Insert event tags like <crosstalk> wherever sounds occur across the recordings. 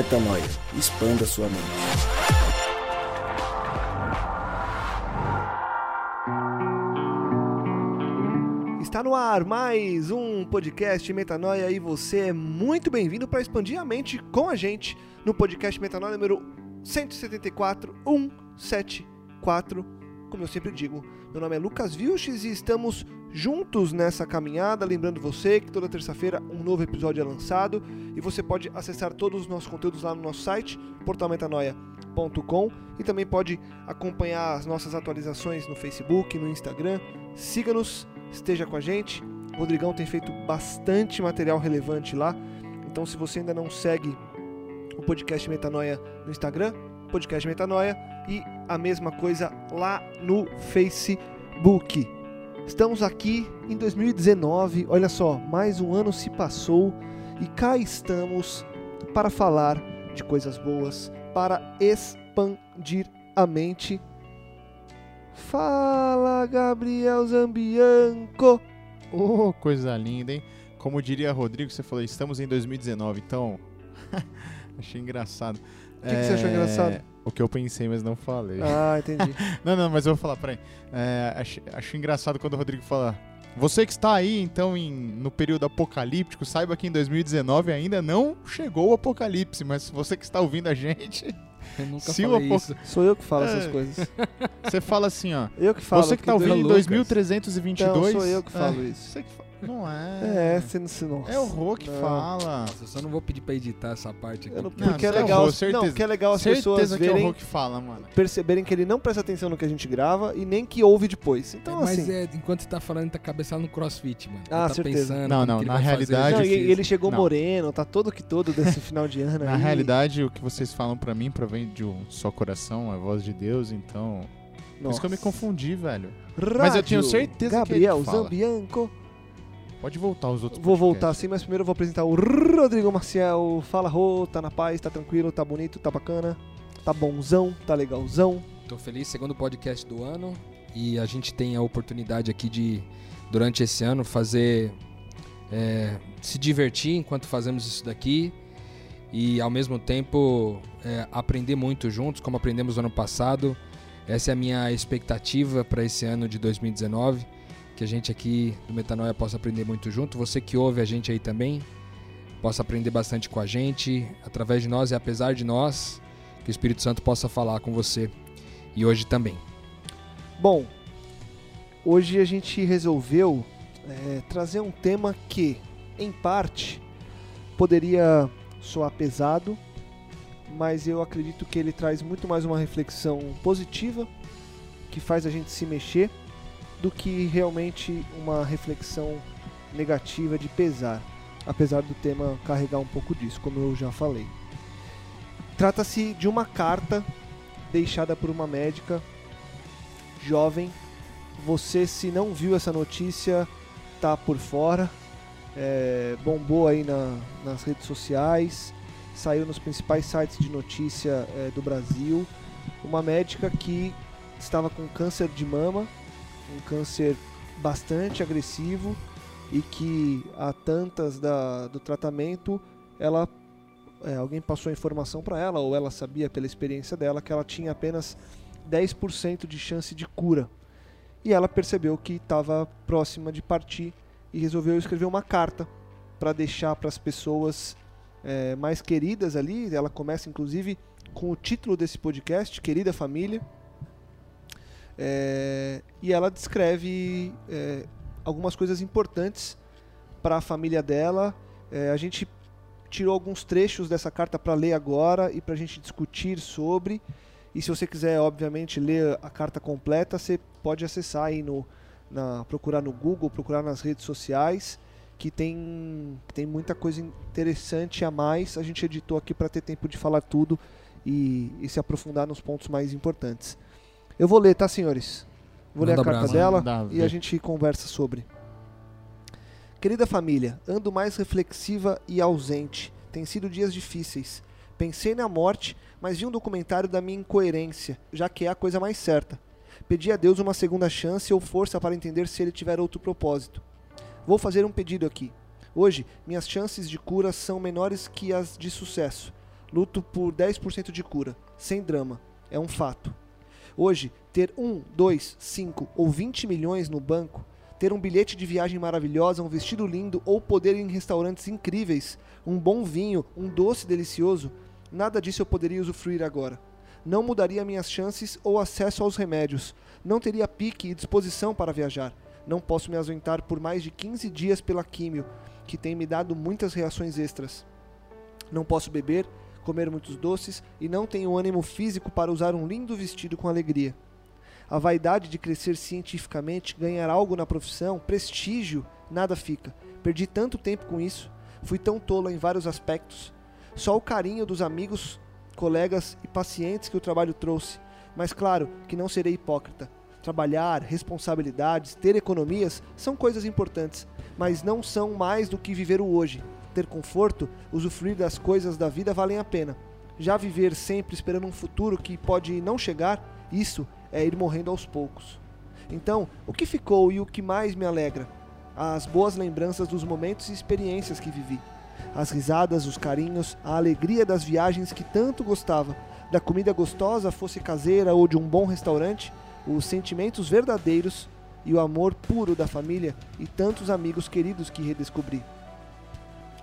Metanoia. Expanda sua mente. Está no ar mais um podcast Metanoia e você é muito bem-vindo para expandir a mente com a gente no podcast Metanoia número 174 174. Como eu sempre digo, meu nome é Lucas Vilches e estamos juntos nessa caminhada. Lembrando você que toda terça-feira um novo episódio é lançado e você pode acessar todos os nossos conteúdos lá no nosso site, portalmetanoia.com e também pode acompanhar as nossas atualizações no Facebook, no Instagram. Siga-nos, esteja com a gente. O Rodrigão tem feito bastante material relevante lá. Então, se você ainda não segue o podcast Metanoia no Instagram, podcast Metanoia e a mesma coisa lá no Facebook. Estamos aqui em 2019, olha só, mais um ano se passou e cá estamos para falar de coisas boas, para expandir a mente. Fala, Gabriel Zambianco! Oh, coisa linda, hein? Como diria Rodrigo, você falou, estamos em 2019, então. <laughs> Achei engraçado. O que, que você achou engraçado? O que eu pensei, mas não falei. Ah, entendi. <laughs> não, não, mas eu vou falar, peraí. É, acho, acho engraçado quando o Rodrigo fala. Você que está aí, então, em, no período apocalíptico, saiba que em 2019 ainda não chegou o apocalipse, mas você que está ouvindo a gente. Eu nunca Se falei isso. Sou eu que falo É. essas coisas. Você fala assim, ó. Eu que falo. você que porque está ouvindo em Lucas. 2322. Então, sou eu que falo é, isso. Você que fa- Não é. É, você não se nossa. É o Rô que Não. fala. Nossa, eu só não vou pedir pra editar essa parte aqui. Eu não- porque é você é legal, as- não, certeza. que é legal as Certeza pessoas que é o verem, Rô que fala, mano. perceberem que ele não presta atenção no que a gente grava e nem que ouve depois. Então, É, mas assim. é, enquanto você tá falando, ele tá cabeçado no crossfit, mano. Ah, ele tá certeza. pensando Não, não, que na vai fazer realidade- Não, e ele chegou Não. moreno, tá todo que todo desse <laughs> final de ano Na aí. realidade, o que vocês falam pra mim provém de um só coração, a voz de Deus, então. Por isso que eu me Nossa. confundi, velho. Rádio Mas eu tenho certeza que Gabriel ele fala. Zambianco. Pode voltar os outros Vou voltar podcasts. assim, mas primeiro eu vou apresentar o Rodrigo Marcial. Fala, Rô, tá na paz, tá tranquilo, tá bonito, tá bacana, tá bonzão, tá legalzão. Tô feliz, segundo podcast do ano. E a gente tem a oportunidade aqui de, durante esse ano, fazer. é, se divertir enquanto fazemos isso daqui. E ao mesmo tempo é, aprender muito juntos, como aprendemos no ano passado. Essa é a minha expectativa para esse ano de 2019. Que a gente aqui do Metanoia possa aprender muito junto. Você que ouve a gente aí também, possa aprender bastante com a gente, através de nós e apesar de nós, que o Espírito Santo possa falar com você e hoje também. Bom, hoje a gente resolveu é, trazer um tema que, em parte, poderia soar pesado, mas eu acredito que ele traz muito mais uma reflexão positiva, que faz a gente se mexer, do que realmente uma reflexão negativa de pesar, apesar do tema carregar um pouco disso, como eu já falei. Trata-se de uma carta deixada por uma médica jovem. Você, se não viu essa notícia, tá por fora. É, bombou aí na- nas redes sociais, saiu nos principais sites de notícia é, do Brasil. Uma médica que estava com câncer de mama, um câncer bastante agressivo e que há tantas da, do tratamento ela é, alguém passou a informação para ela ou ela sabia pela experiência dela que ela tinha apenas 10% de chance de cura. E ela percebeu que estava próxima de partir e resolveu escrever uma carta para deixar para as pessoas é, mais queridas ali. Ela começa inclusive com o título desse podcast, Querida Família. É, e ela descreve é, algumas coisas importantes para a família dela. É, a gente tirou alguns trechos dessa carta para ler agora e para a gente discutir sobre. E se você quiser, obviamente, ler a carta completa, você pode acessar aí no, na, procurar no Google, procurar nas redes sociais, que tem, tem muita coisa interessante a mais. A gente editou aqui para ter tempo de falar tudo e, e se aprofundar nos pontos mais importantes. Eu vou ler, tá, senhores? Vou ler a Manda carta brasa. dela Manda e a gente conversa sobre. Querida família, ando mais reflexiva e ausente. Tem sido dias difíceis. Pensei na morte, mas vi um documentário da minha incoerência, já que é a coisa mais certa. Pedi a Deus uma segunda chance ou força para entender se ele tiver outro propósito. Vou fazer um pedido aqui. Hoje, minhas chances de cura são menores que as de sucesso. Luto por 10% de cura, sem drama. É um fato. Hoje, ter 1, 2, 5 ou 20 milhões no banco, ter um bilhete de viagem maravilhosa, um vestido lindo ou poder ir em restaurantes incríveis, um bom vinho, um doce delicioso, nada disso eu poderia usufruir agora. Não mudaria minhas chances ou acesso aos remédios. Não teria pique e disposição para viajar. Não posso me ausentar por mais de 15 dias pela químio, que tem me dado muitas reações extras. Não posso beber, comer muitos doces e não tenho ânimo físico para usar um lindo vestido com alegria. A vaidade de crescer cientificamente, ganhar algo na profissão, prestígio, nada fica. Perdi tanto tempo com isso, fui tão tola em vários aspectos. Só o carinho dos amigos, colegas e pacientes que o trabalho trouxe. Mas claro que não serei hipócrita. Trabalhar, responsabilidades, ter economias são coisas importantes, mas não são mais do que viver o hoje. Ter conforto, usufruir das coisas da vida valem a pena. Já viver sempre esperando um futuro que pode não chegar, isso é ir morrendo aos poucos. Então, o que ficou e o que mais me alegra? As boas lembranças dos momentos e experiências que vivi. As risadas, os carinhos, a alegria das viagens que tanto gostava, da comida gostosa, fosse caseira ou de um bom restaurante, os sentimentos verdadeiros e o amor puro da família e tantos amigos queridos que redescobri.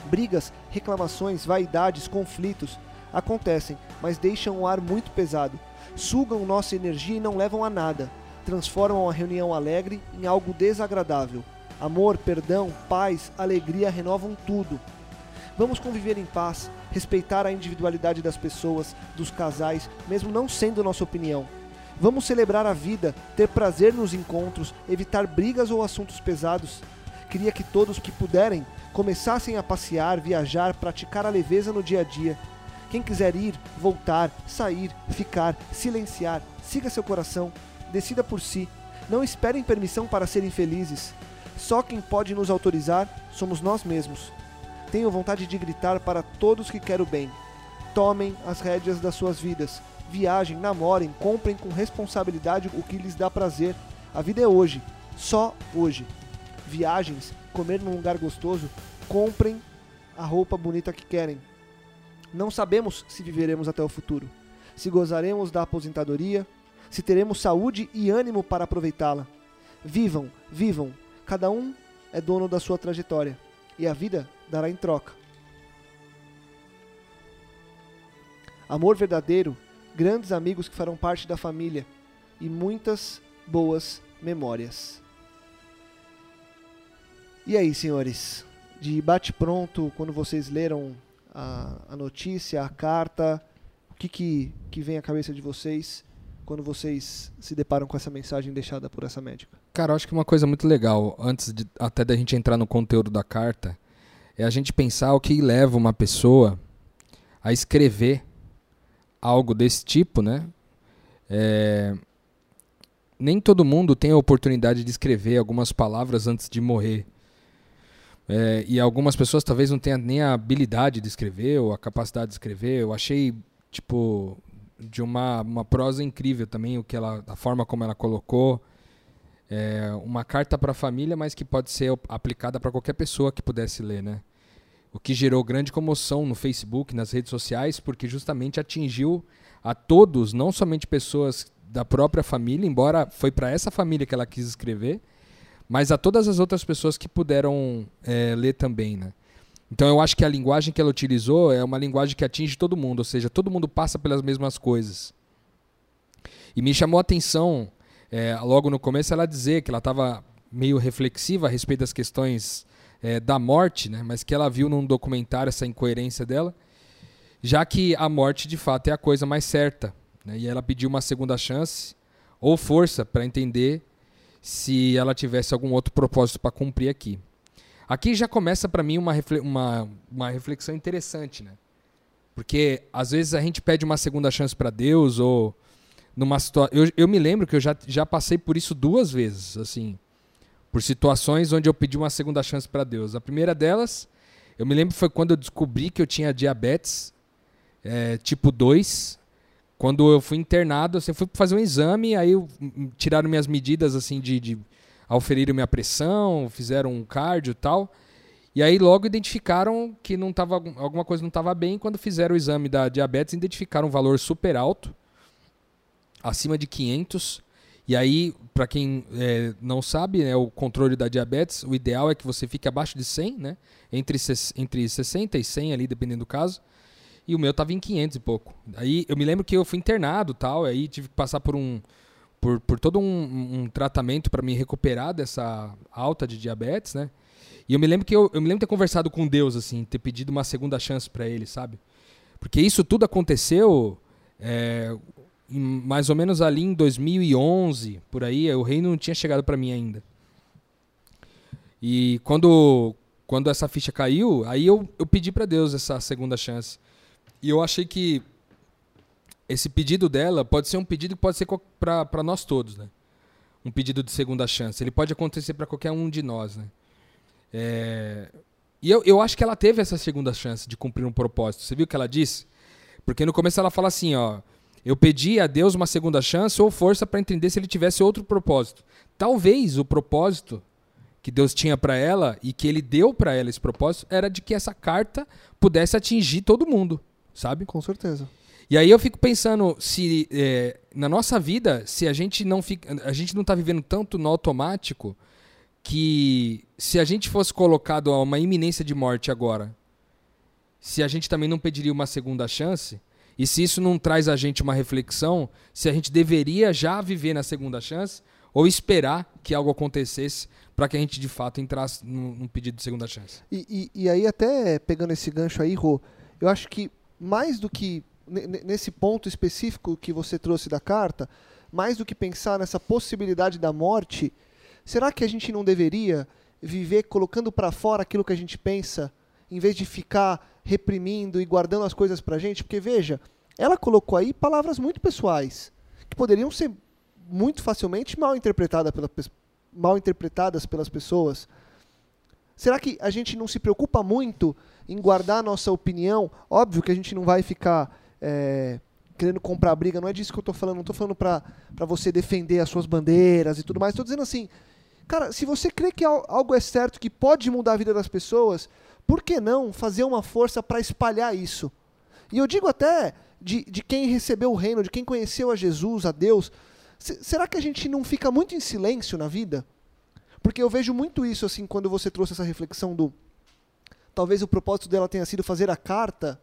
Brigas, reclamações, vaidades, conflitos acontecem, mas deixam o ar muito pesado, sugam nossa energia e não levam a nada, transformam a reunião alegre em algo desagradável. Amor, perdão, paz, alegria renovam tudo. Vamos conviver em paz, respeitar a individualidade das pessoas, dos casais, mesmo não sendo nossa opinião. Vamos celebrar a vida, ter prazer nos encontros, evitar brigas ou assuntos pesados. Queria que todos que puderem começassem a passear, viajar, praticar a leveza no dia a dia. Quem quiser ir, voltar, sair, ficar, silenciar, siga seu coração, decida por si. Não esperem permissão para serem felizes. Só quem pode nos autorizar somos nós mesmos. Tenho vontade de gritar para todos que querem o bem. Tomem as rédeas das suas vidas viajem, namorem, comprem com responsabilidade o que lhes dá prazer. A vida é hoje, só hoje. Viagens, comer num lugar gostoso, comprem a roupa bonita que querem. Não sabemos se viveremos até o futuro, se gozaremos da aposentadoria, se teremos saúde e ânimo para aproveitá-la. Vivam, vivam, cada um é dono da sua trajetória e a vida dará em troca. Amor verdadeiro grandes amigos que farão parte da família e muitas boas memórias. E aí, senhores? De bate-pronto, quando vocês leram a, a, notícia, a carta, o que, que, que vem à cabeça de vocês quando vocês se deparam com essa mensagem deixada por essa médica? Cara, eu acho que uma coisa muito legal, antes de, até da gente entrar no conteúdo da carta, é a gente pensar o que leva uma pessoa a escrever algo desse tipo, né? É... Nem todo mundo tem a oportunidade de escrever algumas palavras antes de morrer. É, e algumas pessoas talvez não tenham nem a habilidade de escrever ou a capacidade de escrever. Eu achei, tipo, de uma, uma prosa incrível também, o que ela, a forma como ela colocou. É uma carta para a família, mas que pode ser aplicada para qualquer pessoa que pudesse ler, né? o que gerou grande comoção no Facebook, nas redes sociais, porque justamente atingiu a todos, não somente pessoas da própria família, embora foi para essa família que ela quis escrever, mas a todas as outras pessoas que puderam é, ler também, né? Então eu acho que a linguagem que ela utilizou é uma linguagem que atinge todo mundo, ou seja, todo mundo passa pelas mesmas coisas. E me chamou a atenção, é, logo no começo, ela dizer que ela estava meio reflexiva a respeito das questões é, da morte, né? mas que ela viu num documentário essa incoerência dela, já que a morte de fato é a coisa mais certa. Né? E ela pediu uma segunda chance ou força para entender se ela tivesse algum outro propósito para cumprir aqui. Aqui já começa para mim uma, uma, uma reflexão interessante, né? Porque às vezes a gente pede uma segunda chance para Deus ou numa situação. Eu, eu me lembro que eu já, já passei por isso duas vezes, assim por situações onde eu pedi uma segunda chance para Deus. A primeira delas, eu me lembro foi quando eu descobri que eu tinha diabetes é, tipo 2. Quando eu fui internado, assim, eu fui fazer um exame, aí tiraram minhas medidas assim de, de auferir minha pressão, fizeram um cardio e tal. E aí logo identificaram que não tava, alguma coisa não estava bem. Quando fizeram o exame da diabetes, identificaram um valor super alto, acima de 500. E aí, para quem é, não sabe, né, o controle da diabetes, o ideal é que você fique abaixo de 100, né? Entre, entre 60 e 100 ali, dependendo do caso. E o meu tava em 500 e pouco. Aí eu me lembro que eu fui internado tal, aí tive que passar por um por, por todo um, um tratamento para me recuperar dessa alta de diabetes, né? E eu me lembro que eu, eu me lembro ter conversado com Deus, assim, ter pedido uma segunda chance para ele, sabe? Porque isso tudo aconteceu é, mais ou menos ali em 2011, por aí, o reino não tinha chegado para mim ainda. E quando, quando essa ficha caiu, aí eu, eu pedi para Deus essa segunda chance. E eu achei que esse pedido dela pode ser um pedido que pode ser para nós todos, né? Um pedido de segunda chance. Ele pode acontecer para qualquer um de nós, né? É... E eu, eu acho que ela teve essa segunda chance de cumprir um propósito. Você viu o que ela disse? Porque no começo ela fala assim, ó, eu pedi a Deus uma segunda chance ou força para entender se ele tivesse outro propósito. Talvez o propósito que Deus tinha para ela e que ele deu para ela esse propósito era de que essa carta pudesse atingir todo mundo, sabe? Com certeza. E aí eu fico pensando se é, na nossa vida, se a gente não fica, a gente não está vivendo tanto no automático que se a gente fosse colocado a uma iminência de morte agora, se a gente também não pediria uma segunda chance, e se isso não traz a gente uma reflexão, se a gente deveria já viver na segunda chance ou esperar que algo acontecesse para que a gente de fato entrasse num, num pedido de segunda chance. E, e, e, aí, até pegando esse gancho aí, Rô, eu acho que mais do que nesse ponto específico que você trouxe da carta, mais do que pensar nessa possibilidade da morte, Será que a gente não deveria viver colocando para fora aquilo que a gente pensa, em vez de ficar reprimindo e guardando as coisas para a gente? Porque veja, ela colocou aí palavras muito pessoais, que poderiam ser muito facilmente mal, interpretada pela, mal interpretadas pelas pessoas. Será que a gente não se preocupa muito em guardar a nossa opinião? Óbvio que a gente não vai ficar é, querendo comprar briga, não é disso que eu estou falando, não estou falando para você defender as suas bandeiras e tudo mais, estou dizendo assim, Cara, se você crê que algo é certo, que pode mudar a vida das pessoas, por que não fazer uma força para espalhar isso? E eu digo até de, de quem recebeu o reino, de quem conheceu a Jesus, a Deus. será que a gente não fica muito em silêncio na vida? Porque eu vejo muito isso assim quando você trouxe essa reflexão do. Talvez o propósito dela tenha sido fazer a carta.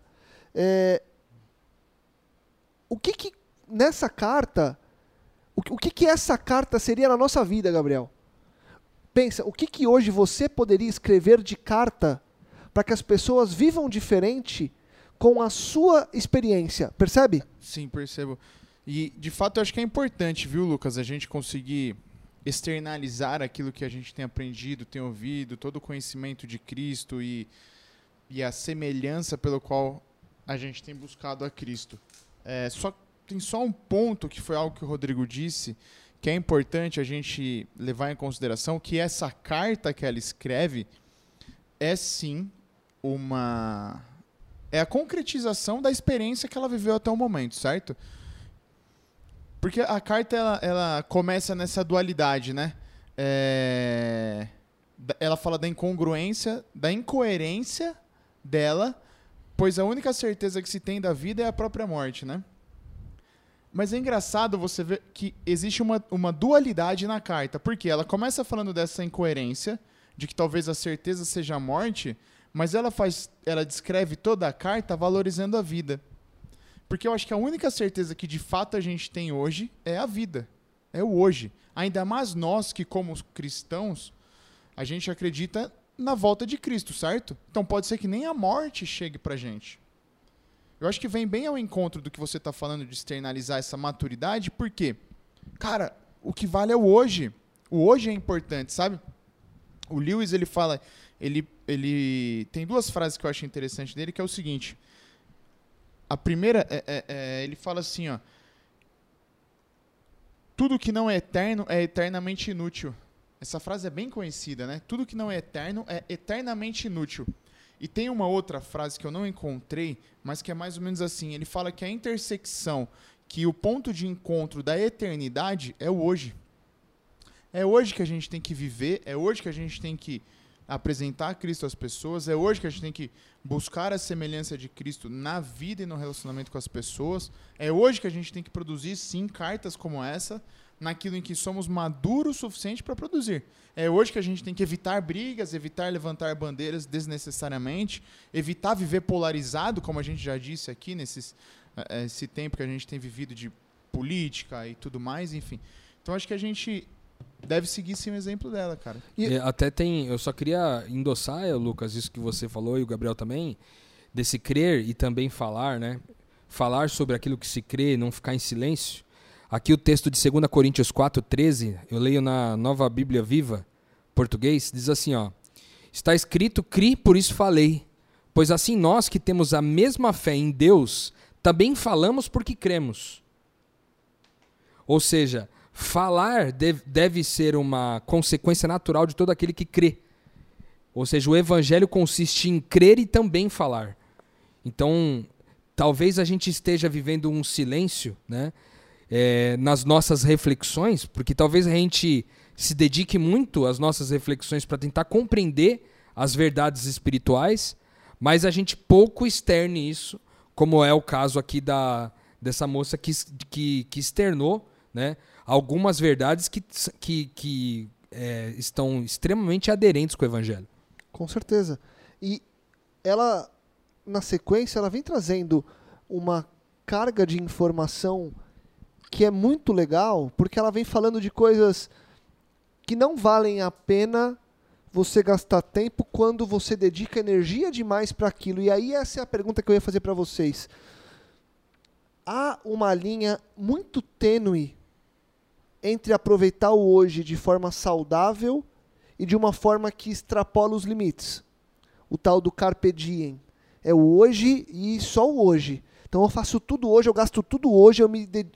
É, o que que nessa carta. O, o que que essa carta seria na nossa vida, Gabriel? Pensa, o que, que hoje você poderia escrever de carta para que as pessoas vivam diferente com a sua experiência? Percebe? Sim, percebo. E de fato eu acho que é importante, viu, Lucas, a gente conseguir externalizar aquilo que a gente tem aprendido, tem ouvido, todo o conhecimento de Cristo e, e a semelhança pelo qual a gente tem buscado a Cristo. É, só tem só um ponto que foi algo que o Rodrigo disse que é importante a gente levar em consideração que essa carta que ela escreve é sim uma é a concretização da experiência que ela viveu até o momento, certo? Porque a carta ela, ela começa nessa dualidade, né? É... Ela fala da incongruência, da incoerência dela, pois a única certeza que se tem da vida é a própria morte, né? Mas é engraçado você ver que existe uma, uma dualidade na carta. Porque ela começa falando dessa incoerência, de que talvez a certeza seja a morte, mas ela faz. Ela descreve toda a carta valorizando a vida. Porque eu acho que a única certeza que de fato a gente tem hoje é a vida. É o hoje. Ainda mais nós que, como cristãos, a gente acredita na volta de Cristo, certo? Então pode ser que nem a morte chegue pra gente. Eu acho que vem bem ao encontro do que você está falando de externalizar essa maturidade, porque, cara, o que vale é o hoje. O hoje é importante, sabe? O Lewis, ele fala, ele, ele tem duas frases que eu acho interessante dele, que é o seguinte. A primeira, é, é, é, ele fala assim, ó. Tudo que não é eterno é eternamente inútil. Essa frase é bem conhecida, né? Tudo que não é eterno é eternamente inútil. E tem uma outra frase que eu não encontrei, mas que é mais ou menos assim: ele fala que a intersecção, que o ponto de encontro da eternidade é o hoje. É hoje que a gente tem que viver, é hoje que a gente tem que apresentar Cristo às pessoas, é hoje que a gente tem que buscar a semelhança de Cristo na vida e no relacionamento com as pessoas. É hoje que a gente tem que produzir, sim, cartas como essa, naquilo em que somos maduros o suficiente para produzir. É hoje que a gente tem que evitar brigas, evitar levantar bandeiras desnecessariamente, evitar viver polarizado, como a gente já disse aqui nesses eh, esse tempo que a gente tem vivido de política e tudo mais, enfim. Então acho que a gente deve seguir sim o exemplo dela, cara. E- É, até tem. Eu só queria endossar, eh, Lucas, isso que você falou e o Gabriel também, desse crer e também falar, né? Falar sobre aquilo que se crê, não ficar em silêncio. Aqui o texto de 2 Coríntios 4,13, eu leio na nova Bíblia Viva, português, diz assim: ó. Está escrito, cri, por isso falei. Pois assim nós que temos a mesma fé em Deus, também falamos porque cremos. Ou seja, falar deve, ser uma consequência natural de todo aquele que crê. Ou seja, o evangelho consiste em crer e também falar. Então, talvez a gente esteja vivendo um silêncio, né? é, nas nossas reflexões, porque talvez a gente se dedique muito às nossas reflexões para tentar compreender as verdades espirituais, mas a gente pouco externe isso, como é o caso aqui da, dessa moça que, que, que externou né, algumas verdades que, que, que é, estão extremamente aderentes com o evangelho. Com certeza. E ela, na sequência, ela vem trazendo uma carga de informação que é muito legal, porque ela vem falando de coisas que não valem a pena você gastar tempo quando você dedica energia demais para aquilo. E aí essa é a pergunta que eu ia fazer para vocês. Há uma linha muito tênue entre aproveitar o hoje de forma saudável e de uma forma que extrapola os limites. O tal do carpe diem. É o hoje e só o hoje. Então eu faço tudo hoje, eu gasto tudo hoje, eu me ded...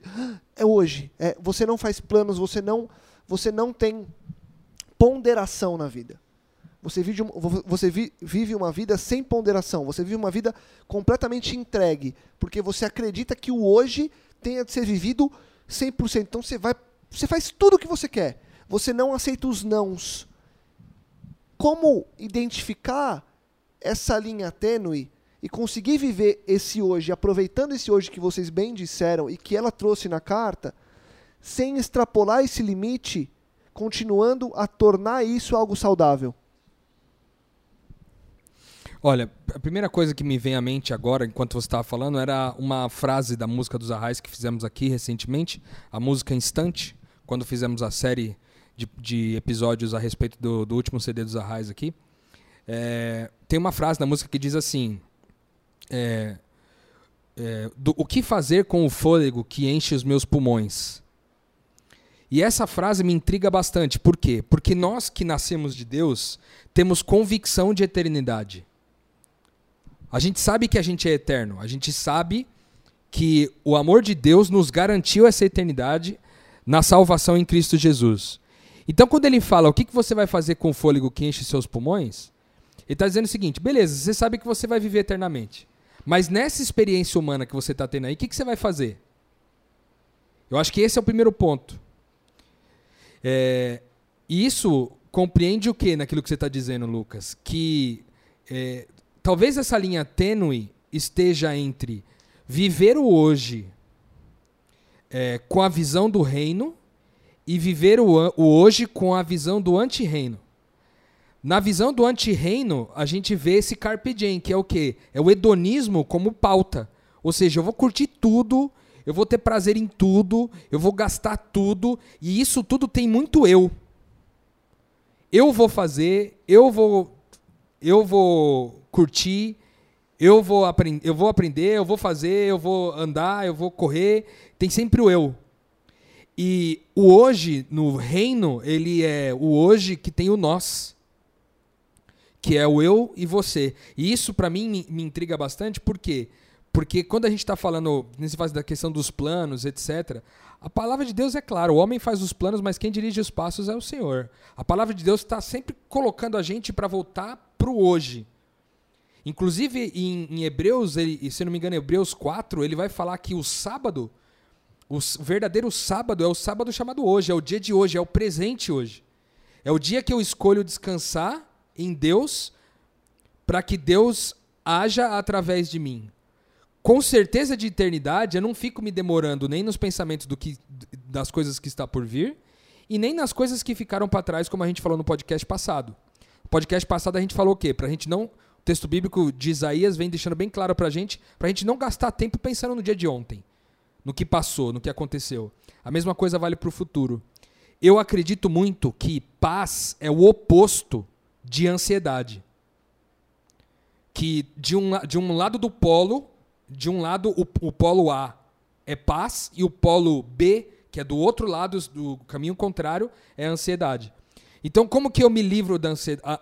é hoje. É, você não faz planos, você não você não tem ponderação na vida. Você vive, você vi, vive uma vida sem ponderação. Você vive uma vida completamente entregue, porque você acredita que o hoje tenha de ser vivido 100%. Então você vai, você faz tudo o que você quer. Você não aceita os nãos. Como identificar essa linha tênue e conseguir viver esse hoje, aproveitando esse hoje que vocês bem disseram e que ela trouxe na carta, sem extrapolar esse limite, continuando a tornar isso algo saudável? Olha, a primeira coisa que me vem à mente agora, enquanto você estava falando, era uma frase da música dos Arrais que fizemos aqui recentemente, a música Instante, quando fizemos a série de, de episódios a respeito do, do, último CD dos Arrais aqui. É, tem uma frase na música que diz assim: é, é, do, O que fazer com o fôlego que enche os meus pulmões? E essa frase me intriga bastante. Por quê? Porque nós que nascemos de Deus temos convicção de eternidade. A gente sabe que a gente é eterno. A gente sabe que o amor de Deus nos garantiu essa eternidade na salvação em Cristo Jesus. Então, quando ele fala o que você vai fazer com o fôlego que enche seus pulmões, ele está dizendo o seguinte: beleza, você sabe que você vai viver eternamente. Mas nessa experiência humana que você está tendo aí, o que, que você vai fazer? Eu acho que esse é o primeiro ponto. É, isso compreende o que naquilo que você está dizendo, Lucas? Que é, talvez essa linha tênue esteja entre viver o hoje é, com a visão do reino e viver o, o hoje com a visão do anti-reino. Na visão do anti-reino, a gente vê esse carpe diem, que é o quê? É o hedonismo como pauta. Ou seja, eu vou curtir tudo, eu vou ter prazer em tudo, eu vou gastar tudo, e isso tudo tem muito eu. Eu vou fazer, eu vou eu vou curtir, eu vou, aprend eu vou aprender, eu vou fazer, eu vou andar, eu vou correr, tem sempre o eu. E o hoje no reino, ele é o hoje que tem o nós que é o eu e você. E isso para mim me, intriga bastante, por quê? Porque quando a gente está falando nesse fase da questão dos planos, etc., a palavra de Deus é clara: o homem faz os planos, mas quem dirige os passos é o Senhor. A palavra de Deus está sempre colocando a gente para voltar para o hoje. Inclusive em, em Hebreus, ele, se não me engano, Hebreus 4, ele vai falar que o sábado, o verdadeiro sábado é o sábado chamado hoje, é o dia de hoje, é o presente hoje. É o dia que eu escolho descansar em Deus para que Deus haja através de mim. Com certeza de eternidade, eu não fico me demorando nem nos pensamentos do que, das coisas que está por vir e nem nas coisas que ficaram para trás, como a gente falou no podcast passado. No podcast passado a gente falou o quê? Para a gente não. O texto bíblico de Isaías vem deixando bem claro para a gente, para a gente não gastar tempo pensando no dia de ontem, no que passou, no que aconteceu. A mesma coisa vale para o futuro. Eu acredito muito que paz é o oposto de ansiedade. Que de um, de um lado do polo, de um lado o, o polo A é paz e o polo B, que é do outro lado do caminho contrário, é ansiedade. Então, como que eu me livro da ansiedade?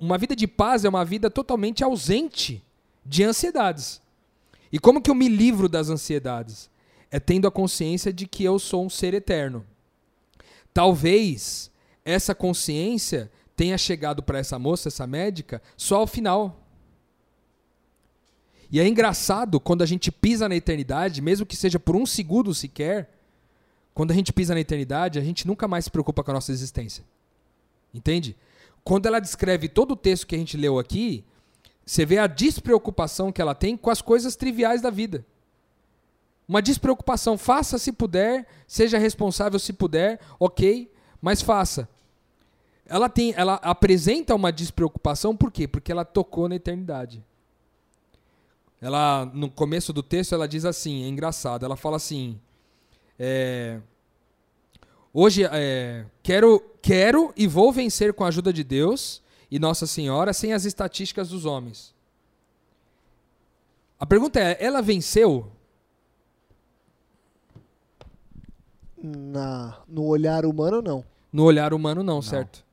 Uma vida de paz é uma vida totalmente ausente de ansiedades. E como que eu me livro das ansiedades? É tendo a consciência de que eu sou um ser eterno. Talvez essa consciência tenha chegado para essa moça, essa médica, só ao final. E é engraçado quando a gente pisa na eternidade, mesmo que seja por um segundo sequer, quando a gente pisa na eternidade, a gente nunca mais se preocupa com a nossa existência. Entende? Quando ela descreve todo o texto que a gente leu aqui, você vê a despreocupação que ela tem com as coisas triviais da vida. Uma despreocupação. Faça se puder, seja responsável se puder, ok, mas faça. Ela tem, ela apresenta uma despreocupação por quê? Porque ela tocou na eternidade. Ela no começo do texto ela diz assim, é engraçado. Ela fala assim: é, hoje é, quero quero e vou vencer com a ajuda de Deus e Nossa Senhora sem as estatísticas dos homens. A pergunta é: ela venceu? Na, no olhar humano, não. No olhar humano, não, não, certo?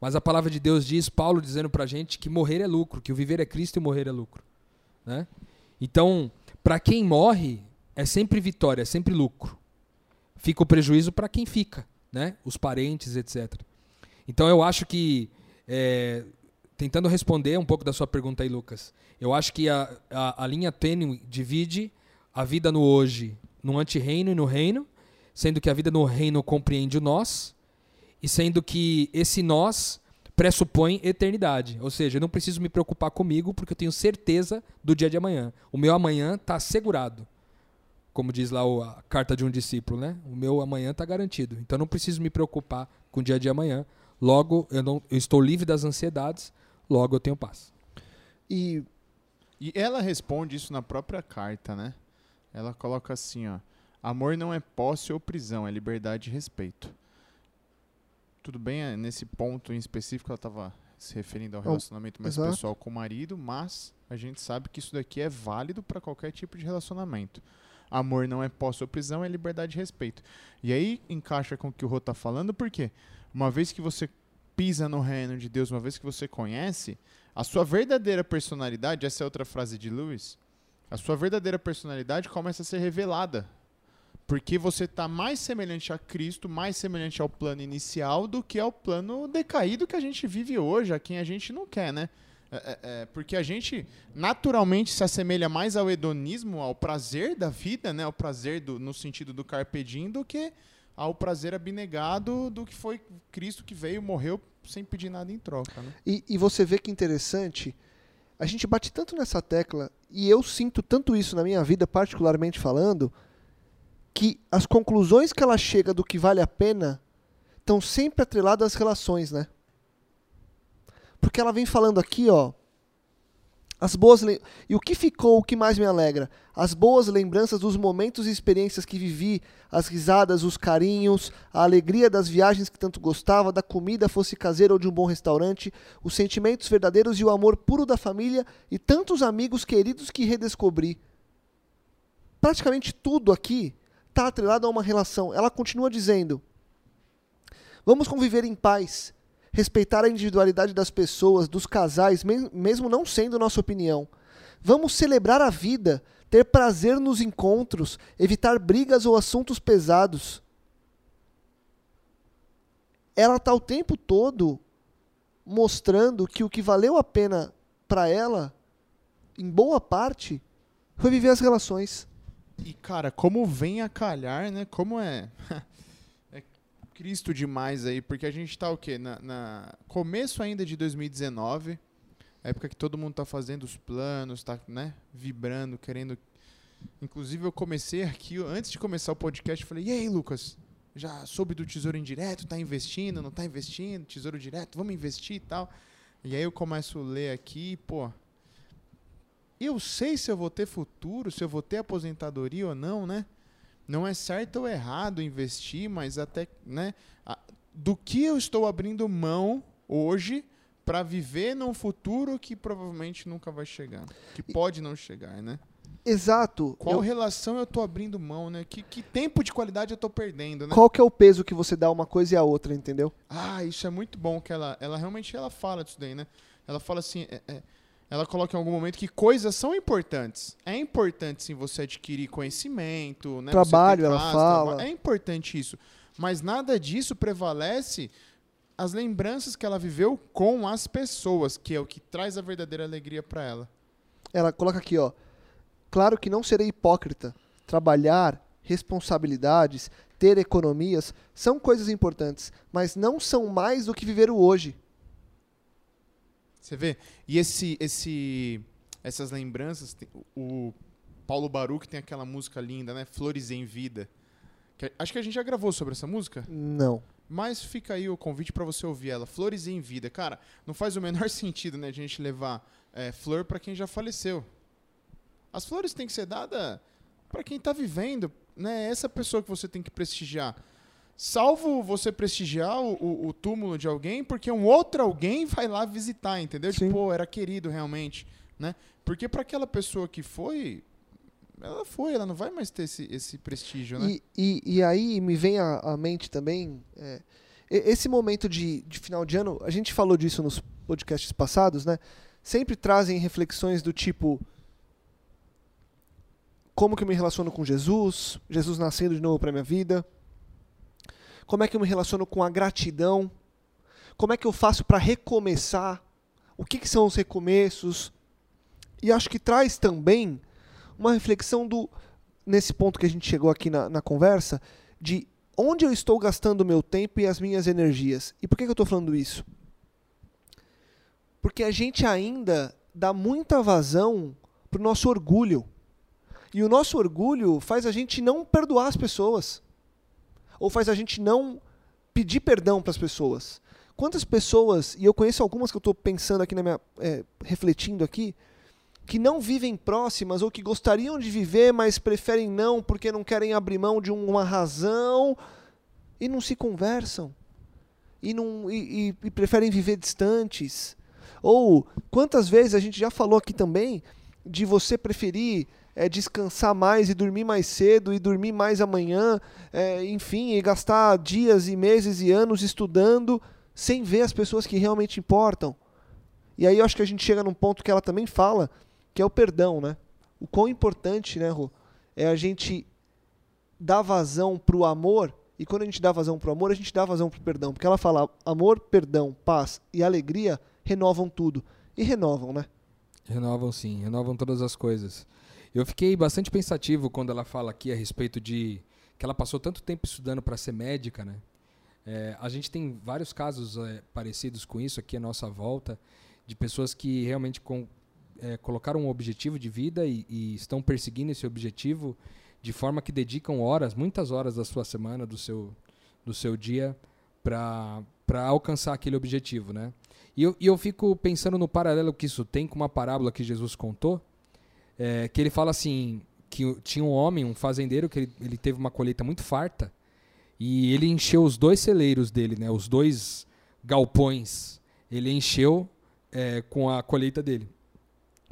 Mas a palavra de Deus diz, Paulo dizendo pra gente que morrer é lucro, que o viver é Cristo e morrer é lucro. Né? Então, para quem morre, é sempre vitória, é sempre lucro. Fica o prejuízo para quem fica, né? os parentes, etc. Então, eu acho que, é, tentando responder um pouco da sua pergunta aí, Lucas, eu acho que a, a, a linha tênue divide a vida no hoje no antirreino e no reino, sendo que a vida no reino compreende o nós, e sendo que esse nós pressupõe eternidade. Ou seja, eu não preciso me preocupar comigo porque eu tenho certeza do dia de amanhã. O meu amanhã está assegurado. Como diz lá a carta de um discípulo, né? O meu amanhã está garantido. Então eu não preciso me preocupar com o dia de amanhã. Logo, eu, não, eu estou livre das ansiedades, logo eu tenho paz. E, e ela responde isso na própria carta, né? Ela coloca assim, ó. Amor não é posse ou prisão, é liberdade e respeito tudo bem, é, nesse ponto em específico ela estava se referindo ao relacionamento mais Exato. pessoal com o marido, mas a gente sabe que isso daqui é válido para qualquer tipo de relacionamento. Amor não é posse ou prisão, é liberdade e respeito. E aí encaixa com o que o Rô está falando, porque uma vez que você pisa no reino de Deus, uma vez que você conhece, a sua verdadeira personalidade, essa é outra frase de Lewis, a sua verdadeira personalidade começa a ser revelada porque você está mais semelhante a Cristo, mais semelhante ao plano inicial do que ao plano decaído que a gente vive hoje, a quem a gente não quer, né? É, é, é, porque a gente naturalmente se assemelha mais ao hedonismo, ao prazer da vida, né? Ao prazer do, no sentido do carpe diem, do que ao prazer abnegado do que foi Cristo que veio, morreu sem pedir nada em troca. Né? E, e você vê que interessante, a gente bate tanto nessa tecla, e eu sinto tanto isso na minha vida, particularmente falando, que as conclusões que ela chega do que vale a pena estão sempre atreladas às relações, né? Porque ela vem falando aqui, ó, as boas e o que ficou, o que mais me alegra, as boas lembranças dos momentos e experiências que vivi, as risadas, os carinhos, a alegria das viagens que tanto gostava, da comida fosse caseira ou de um bom restaurante, os sentimentos verdadeiros e o amor puro da família e tantos amigos queridos que redescobri. Praticamente tudo aqui está atrelado a uma relação. Ela continua dizendo: vamos conviver em paz, respeitar a individualidade das pessoas, dos casais, mesmo não sendo nossa opinião. Vamos celebrar a vida, ter prazer nos encontros, evitar brigas ou assuntos pesados. Ela está o tempo todo mostrando que o que valeu a pena para ela, em boa parte, foi viver as relações. E, cara, como vem a calhar, né? Como é. <laughs> Cristo demais aí, porque a gente tá o quê? Na, na começo ainda de 2019, época que todo mundo tá fazendo os planos, tá, né, vibrando, querendo. Inclusive eu comecei aqui, antes de começar o podcast, eu falei: "E aí, Lucas? Já soube do Tesouro Indireto? Tá investindo? Não tá investindo? Tesouro Direto? Vamos investir e tal?" E aí eu começo a ler aqui, pô, eu sei se eu vou ter futuro, se eu vou ter aposentadoria ou não, né? Não é certo ou errado investir, mas até, né? Do que eu estou abrindo mão hoje para viver num futuro que provavelmente nunca vai chegar, que pode não chegar, né? Exato. Qual Eu- relação eu estou abrindo mão, né? Que, que tempo de qualidade eu estou perdendo, né? Qual que é o peso que você dá a uma coisa e a outra, entendeu? Ah, isso é muito bom que ela, ela realmente ela fala disso daí, né? Ela fala assim, é- é, ela coloca em algum momento que coisas são importantes. É importante sim você adquirir conhecimento, né? Trabalho, ela fala. É importante isso, mas nada disso prevalece as lembranças que ela viveu com as pessoas, que é o que traz a verdadeira alegria para ela. Ela coloca aqui, ó. Claro que não serei hipócrita. Trabalhar, responsabilidades, ter economias são coisas importantes, mas não são mais do que viver o hoje. Você vê? E esse, esse, essas lembranças, o Paulo Baruch tem aquela música linda, né? Flores em Vida. Que- acho que a gente já gravou sobre essa música, Não. mas fica aí o convite pra você ouvir ela. Flores em Vida. Cara, não faz o menor <laughs> sentido, né, a gente levar é, flor pra quem já faleceu. As flores têm que ser dadas pra quem tá vivendo, né? Essa pessoa que você tem que prestigiar. Salvo você prestigiar o, o- o túmulo de alguém, porque um outro alguém vai lá visitar, entendeu? Sim. Tipo, era querido realmente, né? Porque pra aquela pessoa que foi, ela foi, ela não vai mais ter esse, esse prestígio, né? E, e, e aí me vem à, à mente também é, esse momento de, de final de ano, a gente falou disso nos podcasts passados, né? Sempre trazem reflexões do tipo como que eu me relaciono com Jesus, Jesus nascendo de novo para minha vida, como é que eu me relaciono com a gratidão, como é que eu faço para recomeçar, o que, que são os recomeços, e acho que traz também uma reflexão do nesse ponto que a gente chegou aqui na, na conversa, de onde eu estou gastando o meu tempo e as minhas energias. E por que, que eu estou falando isso? Porque a gente ainda dá muita vazão pro nosso orgulho. E o nosso orgulho faz a gente não perdoar as pessoas. Ou faz a gente não pedir perdão para as pessoas. Quantas pessoas, e eu conheço algumas que eu estou pensando aqui na minha. é, refletindo aqui, que não vivem próximas ou que gostariam de viver, mas preferem não porque não querem abrir mão de uma razão e não se conversam e, não, e, e- e preferem viver distantes. Ou quantas vezes a gente já falou aqui também de você preferir é, descansar mais e dormir mais cedo e dormir mais amanhã, é, enfim, e gastar dias e meses e anos estudando sem ver as pessoas que realmente importam. E aí eu acho que a gente chega num ponto que ela também fala, que é o perdão, né? O quão importante, né, Rô, é a gente dar vazão pro amor, e quando a gente dá vazão pro amor, a gente dá vazão pro perdão, porque ela fala amor, perdão, paz e alegria renovam tudo. E renovam, né? Renovam sim, renovam todas as coisas. Eu fiquei bastante pensativo quando ela fala aqui a respeito de que ela passou tanto tempo estudando para ser médica, né? É, a gente tem vários casos é, parecidos com isso aqui à nossa volta, de pessoas que realmente com- é, colocaram um objetivo de vida e, e estão perseguindo esse objetivo de forma que dedicam horas, muitas horas da sua semana, do seu, do seu dia, para alcançar aquele objetivo, né? E eu, e eu fico pensando no paralelo que isso tem com uma parábola que Jesus contou, é, que ele fala assim, que tinha um homem, um fazendeiro, que ele, ele teve uma colheita muito farta, e ele encheu os dois celeiros dele, né, os dois galpões, ele encheu é, com a colheita dele.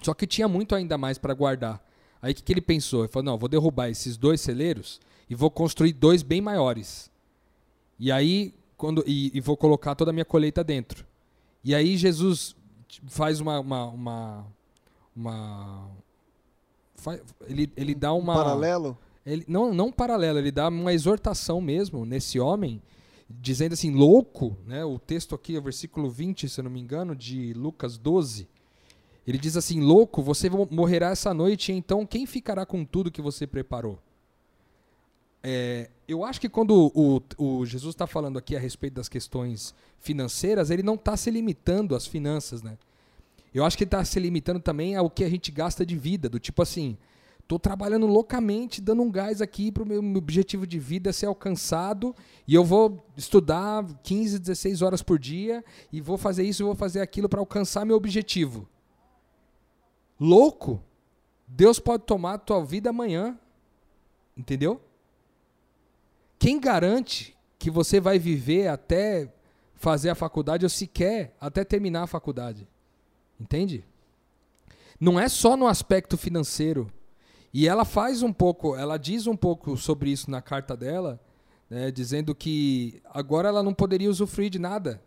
Só que tinha muito ainda mais para guardar. Aí o que, que ele pensou? Ele falou, não, vou derrubar esses dois celeiros e vou construir dois bem maiores. E aí, quando e, e vou colocar toda a minha colheita dentro. E aí Jesus faz uma uma, uma, uma- ele, ele dá uma Paralelo. ele, não, não um paralelo, ele dá uma exortação mesmo nesse homem, dizendo assim, louco, né? O texto aqui, o versículo 20, se eu não me engano, de Lucas 12. Ele diz assim: Louco, você mo- morrerá essa noite, então quem ficará com tudo que você preparou? é, eu acho que quando o, o Jesus está falando aqui a respeito das questões financeiras, ele não está se limitando às finanças, né? Eu acho que ele está se limitando também ao que a gente gasta de vida, do tipo assim, tô trabalhando loucamente, dando um gás aqui para o meu, objetivo de vida ser alcançado e eu vou estudar 15, 16 horas por dia e vou fazer isso, vou fazer aquilo para alcançar meu objetivo. Louco? Deus pode tomar a tua vida amanhã. Entendeu? Quem garante que você vai viver até fazer a faculdade ou sequer até terminar a faculdade? Entende? Não é só no aspecto financeiro. E ela faz um pouco, ela diz um pouco sobre isso na carta dela, né, dizendo que agora ela não poderia usufruir de nada.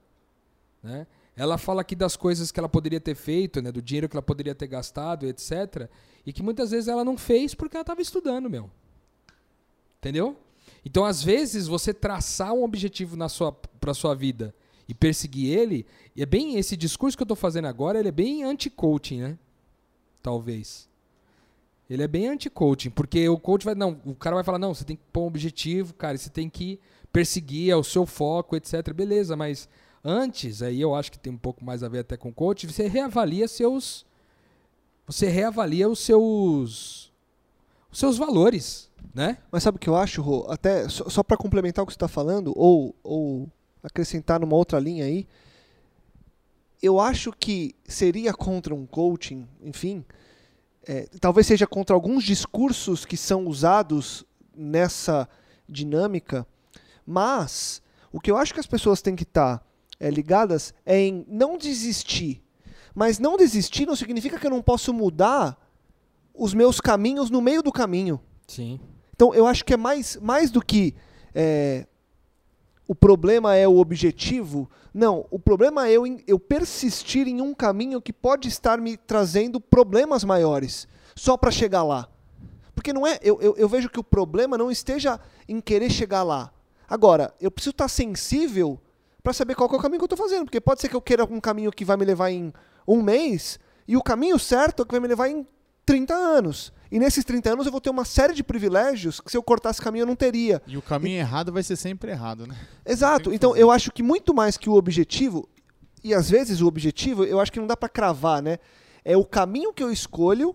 Né? Ela fala aqui das coisas que ela poderia ter feito, né, do dinheiro que ela poderia ter gastado, etc. E que muitas vezes ela não fez porque ela estava estudando, meu. Entendeu? Então, às vezes, você traçar um objetivo sua, pra sua vida e perseguir ele, é bem esse discurso que eu estou fazendo agora, ele é bem anti-coaching, né? Talvez. Ele é bem anti-coaching, porque o coach vai. Não, o cara vai falar, não, você tem que pôr um objetivo, cara, você tem que perseguir, é o seu foco, etc. Beleza, mas antes, aí eu acho que tem um pouco mais a ver até com coach, você reavalia seus. Você reavalia os seus. Os seus valores, né? Mas sabe o que eu acho, Rô? Até só, só para complementar o que você está falando, ou, ou acrescentar numa outra linha aí, eu acho que seria contra um coaching, enfim, é, talvez seja contra alguns discursos que são usados nessa dinâmica, mas o que eu acho que as pessoas têm que estar tá, é, ligadas é em não desistir. Mas não desistir não significa que eu não posso mudar os meus caminhos no meio do caminho. Sim. Então eu acho que é mais, mais do que é, o problema é o objetivo. Não, o problema é eu, eu persistir em um caminho que pode estar me trazendo problemas maiores, só para chegar lá. Porque não é. Eu, eu, eu, vejo que o problema não esteja em querer chegar lá. Agora, eu preciso estar sensível para saber qual é o caminho que eu estou fazendo. Porque pode ser que eu queira um caminho que vai me levar em um mês, e o caminho certo é que vai me levar em 30 anos. E nesses 30 anos eu vou ter uma série de privilégios que se eu cortasse caminho eu não teria. E o caminho e... errado vai ser sempre errado, né? Exato. Então eu acho que muito mais que o objetivo, e às vezes o objetivo, eu acho que não dá para cravar, né? É o caminho que eu escolho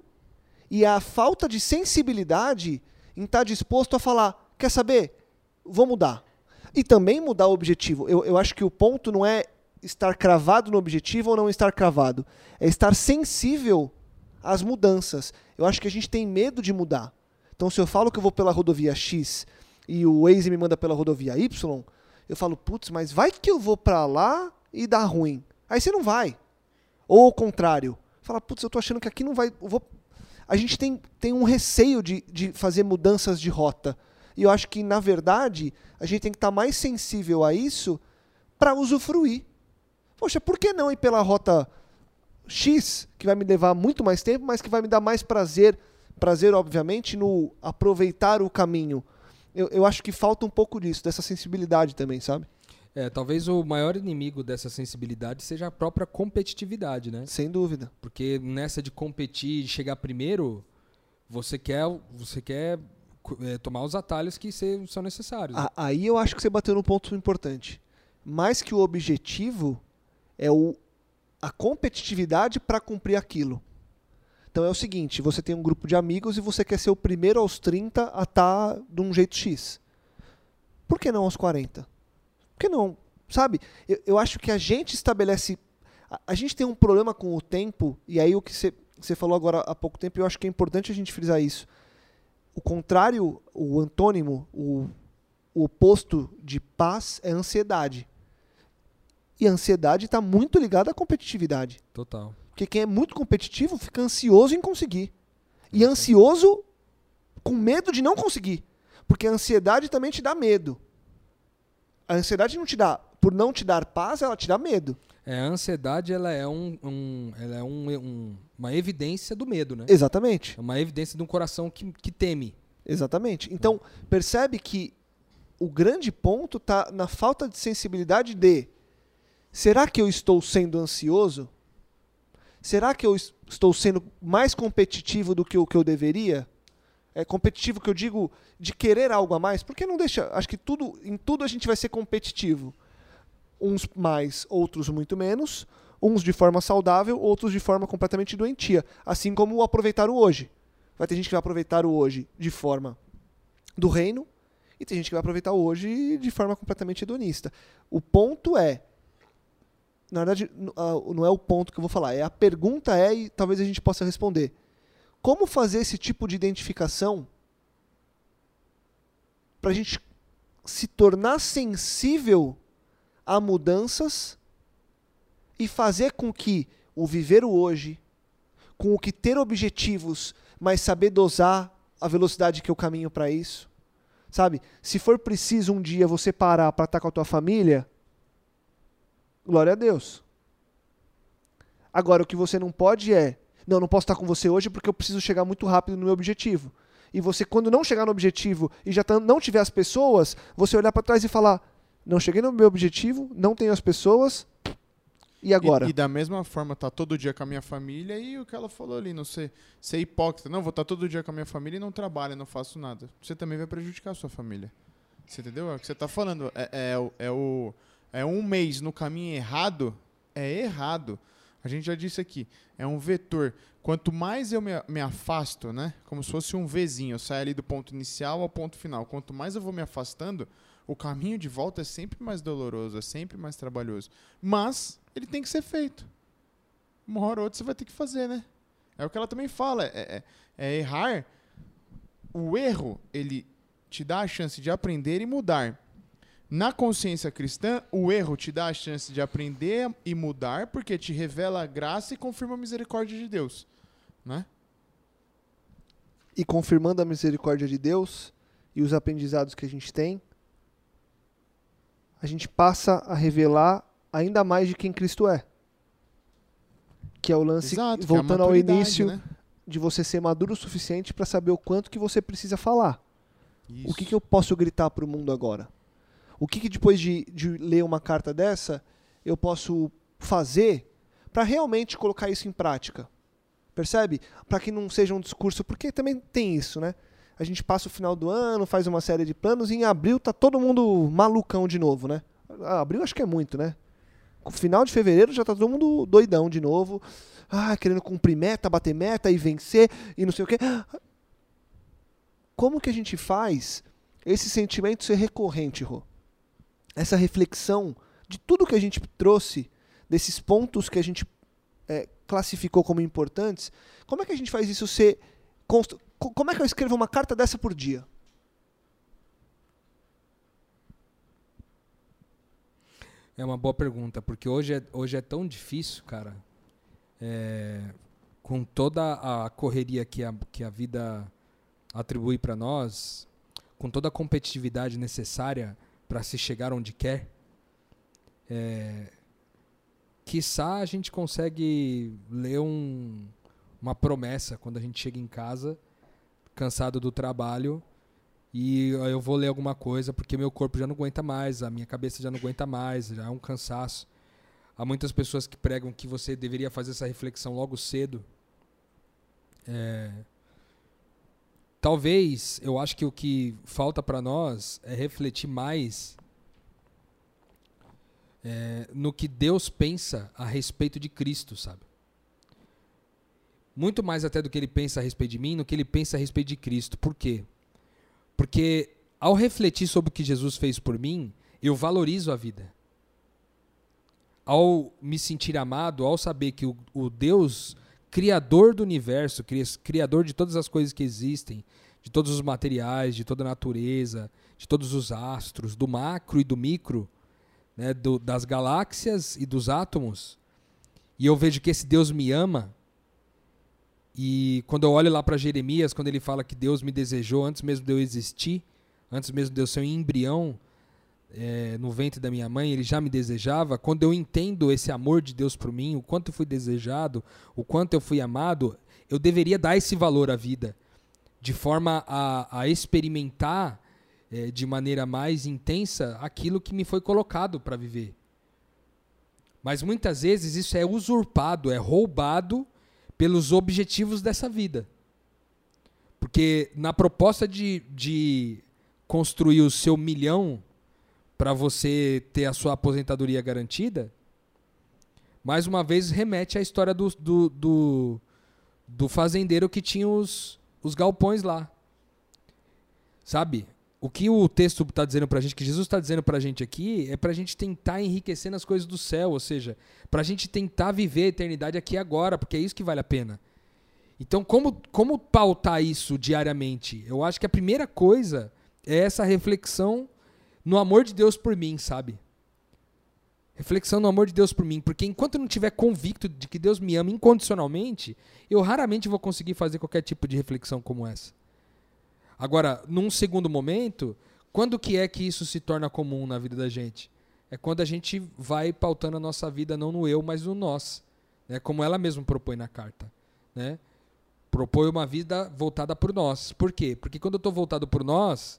e a falta de sensibilidade em estar tá disposto a falar, quer saber? Vou mudar. E também mudar o objetivo. Eu, eu acho que o ponto não é estar cravado no objetivo ou não estar cravado. É estar sensível às mudanças. Eu acho que a gente tem medo de mudar. Então, se eu falo que eu vou pela rodovia X e o Waze me manda pela rodovia Y, eu falo, putz, mas vai que eu vou para lá e dá ruim. Aí você não vai. Ou o contrário. Fala, putz, eu tô achando que aqui não vai. Vou... A gente tem, tem um receio de, de fazer mudanças de rota. E eu acho que, na verdade, a gente tem que estar tá mais sensível a isso para usufruir. Poxa, por que não ir pela rota X, que vai me levar muito mais tempo, mas que vai me dar mais prazer, prazer, obviamente, no aproveitar o caminho. Eu, eu acho que falta um pouco disso, dessa sensibilidade também, sabe? É, talvez o maior inimigo dessa sensibilidade seja a própria competitividade, né? Sem dúvida. Porque nessa de competir, de chegar primeiro, você quer, você quer é, tomar os atalhos que são necessários. Né? Aí eu acho que você bateu no ponto importante. Mais que o objetivo é o a competitividade para cumprir aquilo. Então é o seguinte, você tem um grupo de amigos e você quer ser o primeiro aos 30 a estar tá de um jeito X. Por que não aos 40? Por que não? Sabe? Eu, eu acho que a gente estabelece. A, a, gente tem um problema com o tempo, e aí o que você falou agora há pouco tempo, eu acho que é importante a gente frisar isso. O contrário, o antônimo, o, o oposto de paz é ansiedade. E a ansiedade está muito ligada à competitividade. Total. Porque quem é muito competitivo fica ansioso em conseguir. E ansioso com medo de não conseguir. Porque a ansiedade também te dá medo. A ansiedade não te dá, por não te dar paz, ela te dá medo. É, a ansiedade ela é, um, um ela é um, um, uma evidência do medo, né? Exatamente. É uma evidência de um coração que, que teme. Exatamente. Então, percebe que o grande ponto está na falta de sensibilidade de Será que eu estou sendo ansioso? Será que eu estou sendo mais competitivo do que o que eu deveria? É competitivo que eu digo de querer algo a mais, porque não deixa. Acho que tudo, em tudo a gente vai ser competitivo. Uns mais, outros muito menos. Uns de forma saudável, outros de forma completamente doentia. Assim como o aproveitar o hoje. Vai ter gente que vai aproveitar o hoje de forma do reino, e tem gente que vai aproveitar o hoje de forma completamente hedonista. O ponto é. Na verdade, não é o ponto que eu vou falar, é a pergunta é, e talvez a gente possa responder. Como fazer esse tipo de identificação para a gente se tornar sensível a mudanças e fazer com que o viver o hoje, com o que ter objetivos, mas saber dosar a velocidade que eu caminho para isso, sabe? Se for preciso um dia você parar para estar com a tua família, glória a Deus. Agora o que você não pode é, não, não posso estar com você hoje porque eu preciso chegar muito rápido no meu objetivo. E você, quando não chegar no objetivo e já tá- não tiver as pessoas, você olhar para trás e falar: não cheguei no meu objetivo, não tenho as pessoas, e agora? E, e da mesma forma, tá todo dia com a minha família e o que ela falou ali, não ser, ser hipócrita. Não, vou estar todo dia com a minha família e não trabalho, não faço nada. Você também vai prejudicar a sua família. Você entendeu? É o que você tá falando. É, é, o- é, o, é um mês no caminho errado, é errado. A gente já disse aqui, é um vetor. Quanto mais eu me, me afasto, né? Como se fosse um Vzinho, eu saio ali do ponto inicial ao ponto final. Quanto mais eu vou me afastando, o caminho de volta é sempre mais doloroso, é sempre mais trabalhoso. Mas ele tem que ser feito. Uma hora ou outra você vai ter que fazer, né? É o que ela também fala. É, é- é errar. O erro, ele te dá a chance de aprender e mudar. Na consciência cristã, o erro te dá a chance de aprender e mudar, porque te revela a graça e confirma a misericórdia de Deus. Né? e confirmando a misericórdia de Deus e os aprendizados que a gente tem, a gente passa a revelar ainda mais de quem Cristo é. Que é o lance, Exato, é voltando ao maturidade, início, né? de você ser maduro o suficiente para saber o quanto que você precisa falar. O que, Isso. que eu posso gritar para o mundo agora? O que, que depois de, de ler uma carta dessa, eu posso fazer para realmente colocar isso em prática? Percebe? Para que não seja um discurso, porque também tem isso, né? A gente passa o final do ano, faz uma série de planos e em abril tá todo mundo malucão de novo, né? Ah, abril acho que é muito, né? Final de fevereiro já tá todo mundo doidão de novo. Ah, querendo cumprir meta, bater meta e vencer e não sei o quê. Como que a gente faz esse sentimento ser recorrente, Rô? Essa reflexão de tudo que a gente trouxe, desses pontos que a gente é, classificou como importantes, como é que a gente faz isso ser. Como é que eu escrevo uma carta dessa por dia? É uma boa pergunta, porque hoje é, hoje é tão difícil, cara. É, com toda a correria que a, que a vida atribui para nós, com toda a competitividade necessária para se chegar onde quer, é, quiçá a gente consegue ler um, uma promessa quando a gente chega em casa, cansado do trabalho, e eu vou ler alguma coisa porque meu corpo já não aguenta mais, a minha cabeça já não aguenta mais, já é um cansaço. Há muitas pessoas que pregam que você deveria fazer essa reflexão logo cedo. É, Talvez, eu acho que o que falta para nós é refletir mais é, no que Deus pensa a respeito de Cristo, sabe? Muito mais até do que ele pensa a respeito de mim, no que ele pensa a respeito de Cristo. Por quê? Porque ao refletir sobre o que Jesus fez por mim, eu valorizo a vida. Ao me sentir amado, ao saber que o, o Deus criador do universo, cri- criador de todas as coisas que existem, de todos os materiais, de toda a natureza, de todos os astros, do macro e do micro, né, do- das galáxias e dos átomos, e eu vejo que esse Deus me ama, e quando eu olho lá para Jeremias, quando ele fala que Deus me desejou antes mesmo de eu existir, antes mesmo de eu ser um embrião é, no ventre da minha mãe, ele já me desejava. Quando eu entendo esse amor de Deus por mim, o quanto eu fui desejado, o quanto eu fui amado, eu deveria dar esse valor à vida, de forma a, a experimentar é, de maneira mais intensa aquilo que me foi colocado para viver. Mas muitas vezes isso é usurpado, é roubado pelos objetivos dessa vida. Porque na proposta de, de construir o seu milhão para você ter a sua aposentadoria garantida, mais uma vez remete à história do, do, do, do fazendeiro que tinha os, os galpões lá. Sabe? O que o texto está dizendo para a gente, que Jesus está dizendo para a gente aqui, é para a gente tentar enriquecer nas coisas do céu, ou seja, para a gente tentar viver a eternidade aqui e agora, porque é isso que vale a pena. Então, como, como pautar isso diariamente? Eu acho que a primeira coisa é essa reflexão no amor de Deus por mim, sabe? Reflexão no amor de Deus por mim, porque enquanto eu não tiver convicto de que Deus me ama incondicionalmente, eu raramente vou conseguir fazer qualquer tipo de reflexão como essa. Agora, num segundo momento, quando que é que isso se torna comum na vida da gente? É quando a gente vai pautando a nossa vida não no eu, mas no nós, né? Como ela mesma propõe na carta, né? Propõe uma vida voltada por nós. Por quê? Porque quando eu estou voltado por nós,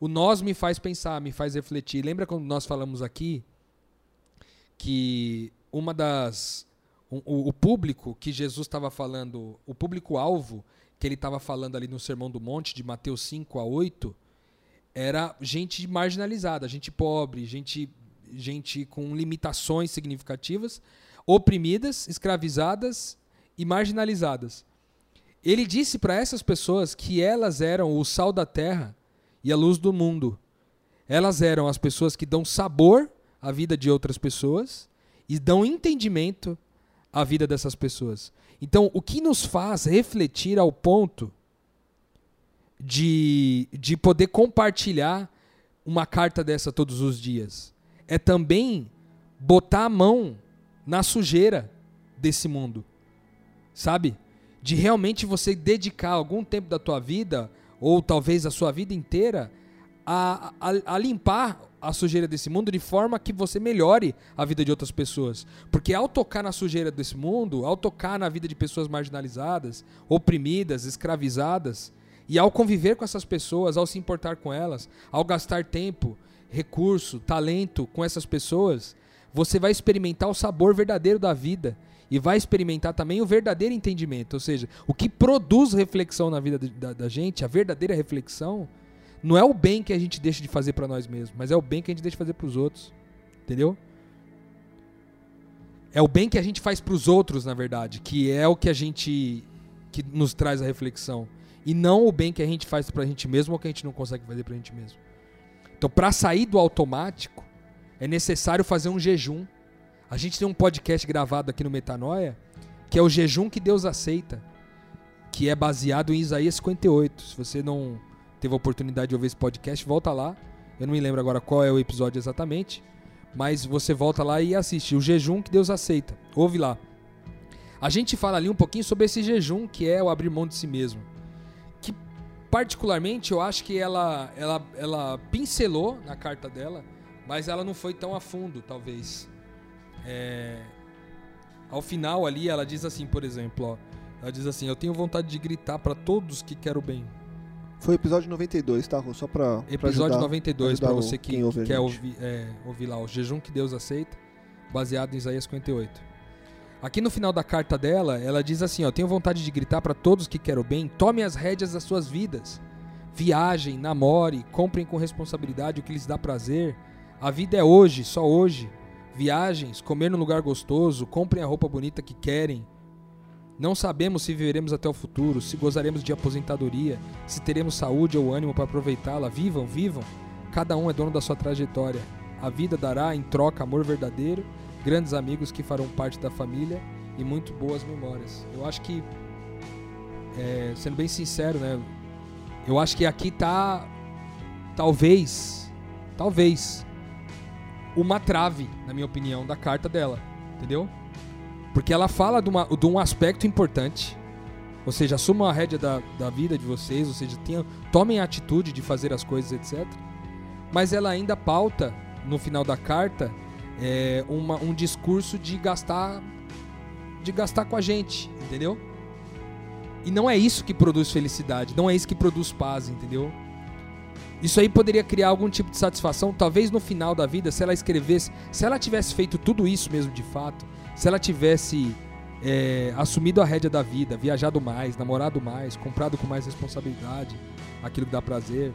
o nós me faz pensar, me faz refletir. Lembra quando nós falamos aqui que uma das o, o público que Jesus estava falando, o público-alvo que ele estava falando ali no Sermão do Monte, de Mateus 5 a 8, era gente marginalizada, gente pobre, gente, gente com limitações significativas, oprimidas, escravizadas e marginalizadas. Ele disse para essas pessoas que elas eram o sal da terra e a luz do mundo. Elas eram as pessoas que dão sabor à vida de outras pessoas e dão entendimento à vida dessas pessoas. Então, o que nos faz refletir ao ponto de, de poder compartilhar uma carta dessa todos os dias é também botar a mão na sujeira desse mundo. Sabe? De realmente você dedicar algum tempo da tua vida ou talvez a sua vida inteira, a, a, a, limpar a sujeira desse mundo de forma que você melhore a vida de outras pessoas. Porque ao tocar na sujeira desse mundo, ao tocar na vida de pessoas marginalizadas, oprimidas, escravizadas, e ao conviver com essas pessoas, ao se importar com elas, ao gastar tempo, recurso, talento com essas pessoas, você vai experimentar o sabor verdadeiro da vida e vai experimentar também o verdadeiro entendimento. Ou seja, o que produz reflexão na vida da, da gente, a verdadeira reflexão, não é o bem que a gente deixa de fazer para nós mesmos, mas é o bem que a gente deixa de fazer para os outros. Entendeu? É o bem que a gente faz para os outros, na verdade, que é o que a gente que nos traz a reflexão, e não o bem que a gente faz para a gente mesmo ou que a gente não consegue fazer para a gente mesmo. Então, para sair do automático, é necessário fazer um jejum a gente tem um podcast gravado aqui no Metanoia, que é o jejum que Deus aceita, que é baseado em Isaías 58. Se você não teve a oportunidade de ouvir esse podcast, volta lá. Eu não me lembro agora qual é o episódio exatamente, mas você volta lá e assiste o jejum que Deus aceita. Ouve lá. A gente fala ali um pouquinho sobre esse jejum que é o abrir mão de si mesmo. Que particularmente eu acho que ela ela ela pincelou na carta dela, mas ela não foi tão a fundo, talvez. É, ao final ali, ela diz assim, por exemplo, ó, ela diz assim: Eu tenho vontade de gritar para todos que quero bem. Foi o episódio 92, tá, Rô? Só pra. Episódio pra 92, para você que, que quer ouvir, é, ouvir lá, o jejum que Deus aceita, baseado em Isaías 58. Aqui no final da carta dela, ela diz assim: ó, Tenho vontade de gritar para todos que quero bem, tome as rédeas das suas vidas. Viajem, namore, comprem com responsabilidade o que lhes dá prazer. A vida é hoje, só hoje viagens, comer num lugar gostoso, comprem a roupa bonita que querem. Não sabemos se viveremos até o futuro, se gozaremos de aposentadoria, se teremos saúde ou ânimo para aproveitá-la. Vivam, vivam. Cada um é dono da sua trajetória. A vida dará em troca amor verdadeiro, grandes amigos que farão parte da família e muito boas memórias. Eu acho que, é, sendo bem sincero, né? Eu acho que aqui tá, talvez, talvez, uma trave, na minha opinião, da carta dela. Entendeu? Porque ela fala de, uma, de um aspecto importante. Ou seja, assumam a rédea da, da vida de vocês, ou seja, tenham, tomem a atitude de fazer as coisas, etc. Mas ela ainda pauta, no final da carta, é, uma, um discurso de gastar de gastar com a gente, entendeu? E não é isso que produz felicidade, não é isso que produz paz, entendeu? Isso aí poderia criar algum tipo de satisfação, talvez no final da vida, se ela escrevesse, se ela tivesse feito tudo isso mesmo de fato, se ela tivesse é, assumido a rédea da vida, viajado mais, namorado mais, comprado com mais responsabilidade, aquilo que dá prazer,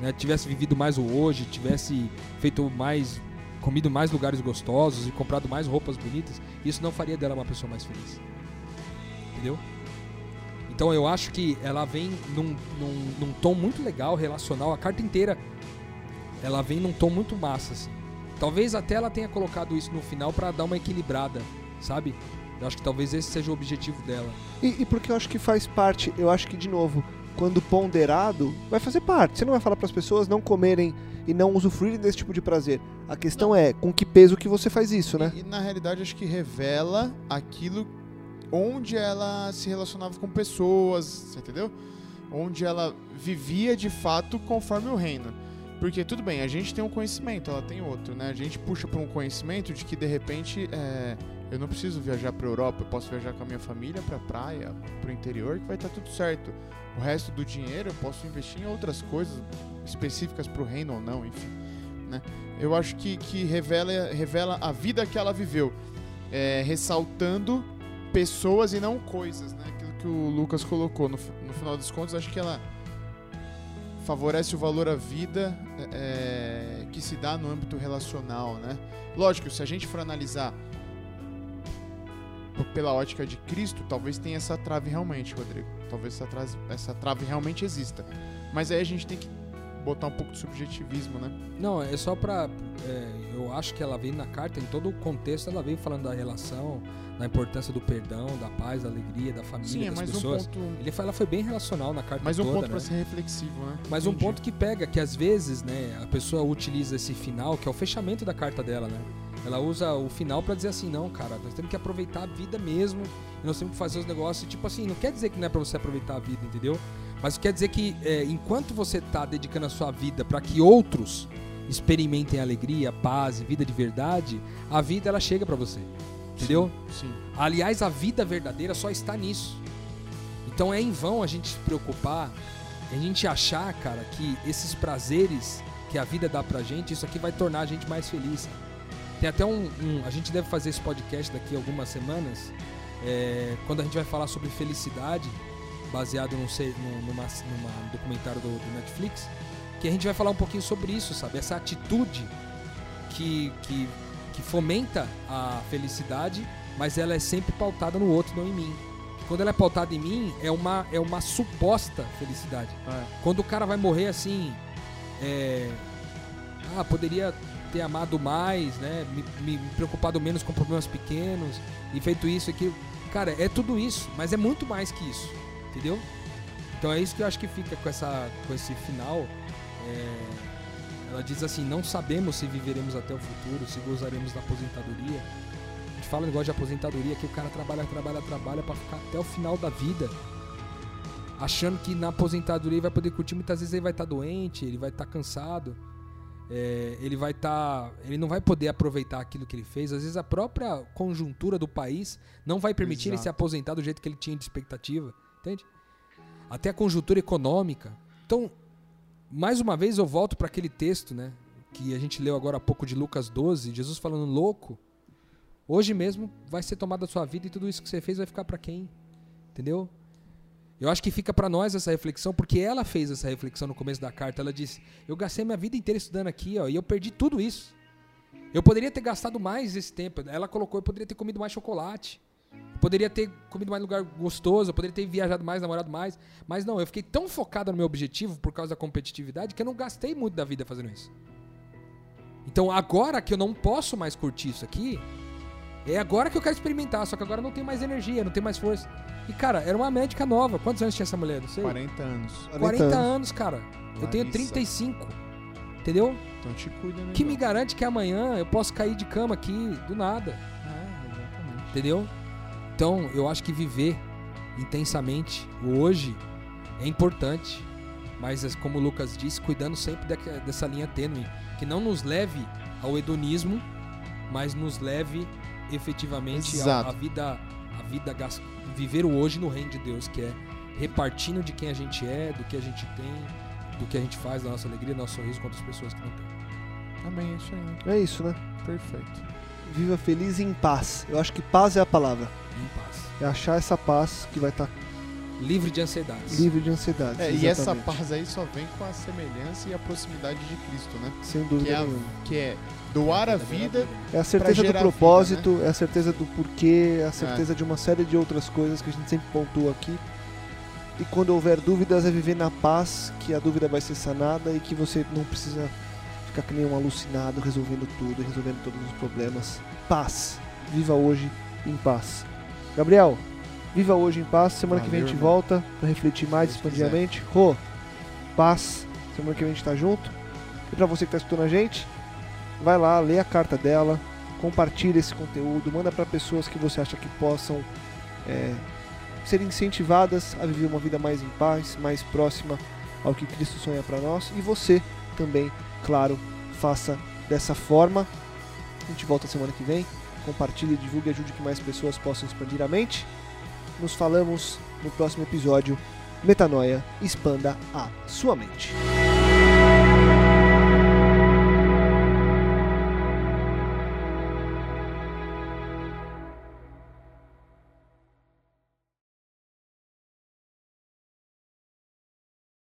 né? tivesse vivido mais o hoje, tivesse feito mais, comido mais lugares gostosos e comprado mais roupas bonitas, isso não faria dela uma pessoa mais feliz. Entendeu? Então eu acho que ela vem num, num, num tom muito legal, relacional, a carta inteira ela vem num tom muito massa, assim. Talvez até ela tenha colocado isso no final para dar uma equilibrada, sabe? Eu acho que talvez esse seja o objetivo dela. E, e porque eu acho que faz parte, eu acho que, de novo, quando ponderado, vai fazer parte. Você não vai falar para as pessoas não comerem e não usufruírem desse tipo de prazer. A questão é com que peso que você faz isso, né? E, e, na realidade acho que revela aquilo onde ela se relacionava com pessoas, entendeu? Onde ela vivia de fato conforme o reino. Porque tudo bem, a gente tem um conhecimento, ela tem outro, né? A gente puxa para um conhecimento de que de repente é, eu não preciso viajar para Europa, eu posso viajar com a minha família para praia, para o interior, que vai estar tá tudo certo. O resto do dinheiro eu posso investir em outras coisas específicas para o reino ou não, enfim. Né? Eu acho que, que revela, revela a vida que ela viveu, é, ressaltando pessoas e não coisas, né? Aquilo que o Lucas colocou. No, no final dos contos, acho que ela favorece o valor à vida é, que se dá no âmbito relacional, né? Lógico, se a gente for analisar pela ótica de Cristo, talvez tenha essa trave realmente, Rodrigo. Talvez essa trave, essa trave realmente exista. Mas aí a gente tem que botar um pouco de subjetivismo, né? Não, é só pra. É, eu acho que ela vem na carta, em todo o contexto, ela veio falando da relação, da importância do perdão, da paz, da alegria, da família, Sim, é das pessoas. Um ponto... Ele ela foi bem relacional na carta mais um ponto né? para ser reflexivo, né? Mas Entendi. um ponto que pega, que às vezes, né, a pessoa utiliza esse final, que é o fechamento da carta dela, né? Ela usa o final para dizer assim, não, cara, nós temos que aproveitar a vida mesmo, nós temos que fazer os negócios, tipo assim, não quer dizer que não é para você aproveitar a vida, entendeu? Mas quer dizer que é, enquanto você está dedicando a sua vida para que outros experimentem alegria, paz e vida de verdade, a vida ela chega para você. Entendeu? Sim, sim. Aliás, a vida verdadeira só está nisso. Então é em vão a gente se preocupar, a gente achar, cara, que esses prazeres que a vida dá pra gente, isso aqui vai tornar a gente mais feliz. Tem até um, um a gente deve fazer esse podcast daqui a algumas semanas, é, quando a gente vai falar sobre felicidade, baseado num, numa, numa documentário do, do, Netflix, que a gente vai falar um pouquinho sobre isso, sabe? Essa atitude que, que, que fomenta a felicidade, mas ela é sempre pautada no outro, não em mim. Quando ela é pautada em mim, é uma, é uma suposta felicidade. É. Quando o cara vai morrer assim, é, ah, poderia ter amado mais, né? Me, me, preocupado menos com problemas pequenos e feito isso aqui. Cara, é tudo isso, mas é muito mais que isso entendeu? Então é isso que eu acho que fica com, essa, com esse final. É, ela diz assim: não sabemos se viveremos até o futuro, se gozaremos da aposentadoria. A gente fala um negócio de aposentadoria que o cara trabalha, trabalha, trabalha para ficar até o final da vida. Achando que na aposentadoria ele vai poder curtir, muitas vezes ele vai estar tá doente, ele vai estar tá cansado. É, ele vai estar, tá, ele não vai poder aproveitar aquilo que ele fez. Às vezes a própria conjuntura do país não vai permitir Exato. ele se aposentar do jeito que ele tinha de expectativa. Entende? Até a conjuntura econômica. Então, mais uma vez eu volto para aquele texto, né? Que a gente leu agora há pouco de Lucas 12, Jesus falando louco. Hoje mesmo vai ser tomada a sua vida e tudo isso que você fez vai ficar para quem? Entendeu? Eu acho que fica para nós essa reflexão, porque ela fez essa reflexão no começo da carta. Ela disse: Eu gastei minha vida inteira estudando aqui, ó, e eu perdi tudo isso. Eu poderia ter gastado mais esse tempo. Ela colocou: Eu poderia ter comido mais chocolate. Poderia ter comido mais lugar gostoso, poderia ter viajado mais, namorado mais. Mas não, eu fiquei tão focado no meu objetivo por causa da competitividade que eu não gastei muito da vida fazendo isso. Então agora que eu não posso mais curtir isso aqui, é agora que eu quero experimentar, só que agora eu não tenho mais energia, não tenho mais força. E cara, era uma médica nova. Quantos anos tinha essa mulher? Não sei. 40 anos. 40, 40 anos. anos, cara. Larissa. Eu tenho 35. Entendeu? Então te cuida, né? Que me garante que amanhã eu posso cair de cama aqui do nada. É, exatamente. Entendeu? Então, eu acho que viver intensamente o hoje é importante, mas como o Lucas disse, cuidando sempre dessa linha tênue, que não nos leve ao hedonismo, mas nos leve efetivamente à vida, a vida viver o hoje no reino de Deus, que é repartindo de quem a gente é, do que a gente tem, do que a gente faz, da nossa alegria, do nosso sorriso com outras pessoas que não têm. Amém, é isso aí. É isso, né? Perfeito. Viva feliz e em paz. Eu acho que paz é a palavra. Em paz. É achar essa paz que vai estar Livre de ansiedades. livre de ansiedade. É, e essa paz aí só vem com a semelhança e a proximidade de Cristo, né? Sem Que dúvida é, a- nenhuma. que é doar a vida É a certeza do propósito, é a certeza do porquê, é a certeza de uma série de outras coisas que a gente sempre pontua aqui. E quando houver dúvidas, é viver na paz, que a dúvida vai ser sanada e que você não precisa ficar que nem um alucinado resolvendo tudo, resolvendo todos os problemas. Paz. Viva hoje em paz. Gabriel, viva hoje em paz. Semana que vem a Valeu, gente irmão. volta para refletir mais, expandir a mente. Rô, paz. Semana que vem a gente tá junto. E pra você que tá escutando a gente, vai lá, lê a carta dela, compartilha esse conteúdo, manda para pessoas que você acha que possam é, ser incentivadas a viver uma vida mais em paz, mais próxima ao que Cristo sonha para nós. E você também, claro, faça dessa forma. A gente volta semana que vem. Compartilhe, divulgue, ajude que mais pessoas possam expandir a mente. Nos falamos no próximo episódio. Metanoia, expanda a sua mente.